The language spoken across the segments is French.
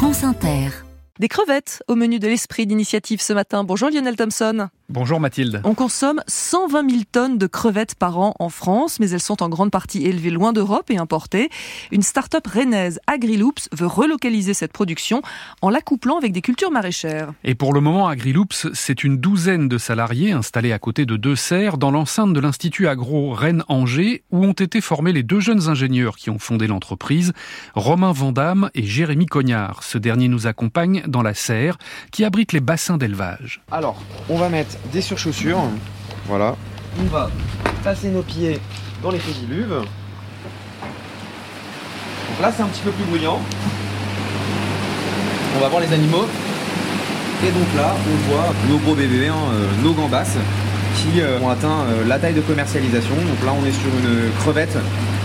France Inter. Des crevettes au menu de l'esprit d'initiative ce matin. Bonjour Lionel Thompson. Bonjour Mathilde. On consomme 120 000 tonnes de crevettes par an en France, mais elles sont en grande partie élevées loin d'Europe et importées. Une start-up rennaise, AgriLoops, veut relocaliser cette production en l'accouplant avec des cultures maraîchères. Et pour le moment, AgriLoops, c'est une douzaine de salariés installés à côté de deux serres dans l'enceinte de l'Institut Agro Rennes-Angers, où ont été formés les deux jeunes ingénieurs qui ont fondé l'entreprise, Romain Vandamme et Jérémy Cognard. Ce dernier nous accompagne dans la serre qui abrite les bassins d'élevage. Alors, on va mettre des surchaussures. Voilà. On va passer nos pieds dans les pédiluves. Donc là, c'est un petit peu plus bruyant. On va voir les animaux. Et donc là, on voit nos gros bébés, hein, euh, nos gambas, qui euh, ont atteint euh, la taille de commercialisation. Donc là, on est sur une crevette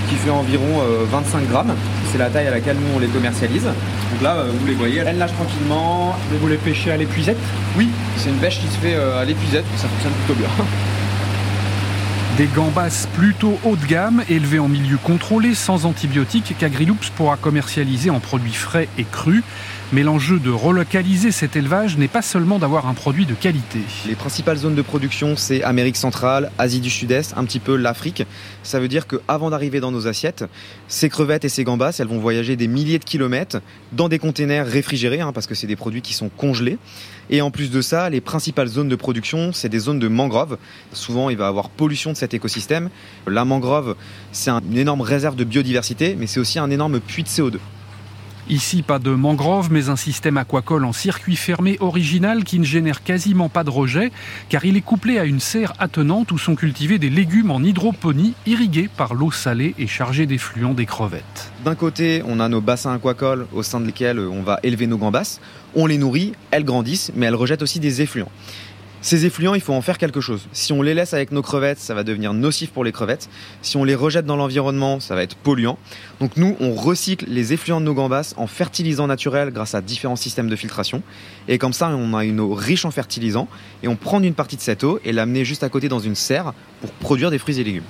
qui fait environ 25 grammes. C'est la taille à laquelle nous, on les commercialise. Donc là, vous les voyez, elles nagent tranquillement. Mais vous les pêchez à l'épuisette? Oui, c'est une pêche qui se fait à l'épuisette, ça fonctionne plutôt bien. Des gambas plutôt haut de gamme, élevés en milieu contrôlé, sans antibiotiques, qu'Agriloops pourra commercialiser en produits frais et crus. Mais l'enjeu de relocaliser cet élevage n'est pas seulement d'avoir un produit de qualité. Les principales zones de production, c'est Amérique centrale, Asie du Sud-Est, un petit peu l'Afrique. Ça veut dire qu'avant d'arriver dans nos assiettes, ces crevettes et ces gambas, elles vont voyager des milliers de kilomètres dans des containers réfrigérés, hein, parce que c'est des produits qui sont congelés. Et en plus de ça, les principales zones de production, c'est des zones de mangroves. Souvent, il va y avoir pollution de cet écosystème. La mangrove, c'est une énorme réserve de biodiversité, mais c'est aussi un énorme puits de CO2. Ici, pas de mangrove, mais un système aquacole en circuit fermé original qui ne génère quasiment pas de rejet, car il est couplé à une serre attenante où sont cultivés des légumes en hydroponie, irrigués par l'eau salée et chargés d'effluents des crevettes. D'un côté, on a nos bassins aquacoles au sein desquels on va élever nos gambas. On les nourrit, elles grandissent, mais elles rejettent aussi des effluents. Ces effluents, il faut en faire quelque chose. Si on les laisse avec nos crevettes, ça va devenir nocif pour les crevettes. Si on les rejette dans l'environnement, ça va être polluant. Donc nous, on recycle les effluents de nos gambas en fertilisant naturel grâce à différents systèmes de filtration. Et comme ça, on a une eau riche en fertilisants et on prend une partie de cette eau et l'amener juste à côté dans une serre pour produire des fruits et légumes.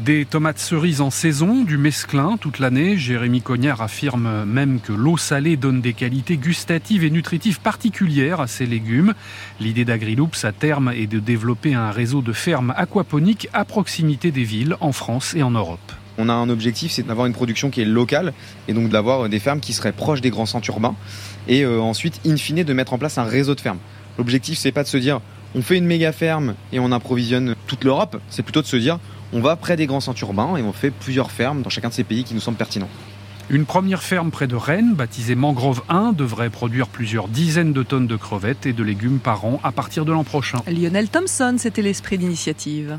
Des tomates cerises en saison, du mesclin toute l'année. Jérémy Cognard affirme même que l'eau salée donne des qualités gustatives et nutritives particulières à ces légumes. L'idée d'Agriloops à terme est de développer un réseau de fermes aquaponiques à proximité des villes en France et en Europe. On a un objectif, c'est d'avoir une production qui est locale et donc d'avoir des fermes qui seraient proches des grands centres urbains et euh, ensuite, in fine, de mettre en place un réseau de fermes. L'objectif, c'est pas de se dire on fait une méga ferme et on approvisionne toute l'Europe, c'est plutôt de se dire on va près des grands centres urbains et on fait plusieurs fermes dans chacun de ces pays qui nous semblent pertinents. Une première ferme près de Rennes, baptisée Mangrove 1, devrait produire plusieurs dizaines de tonnes de crevettes et de légumes par an à partir de l'an prochain. Lionel Thompson, c'était l'esprit d'initiative.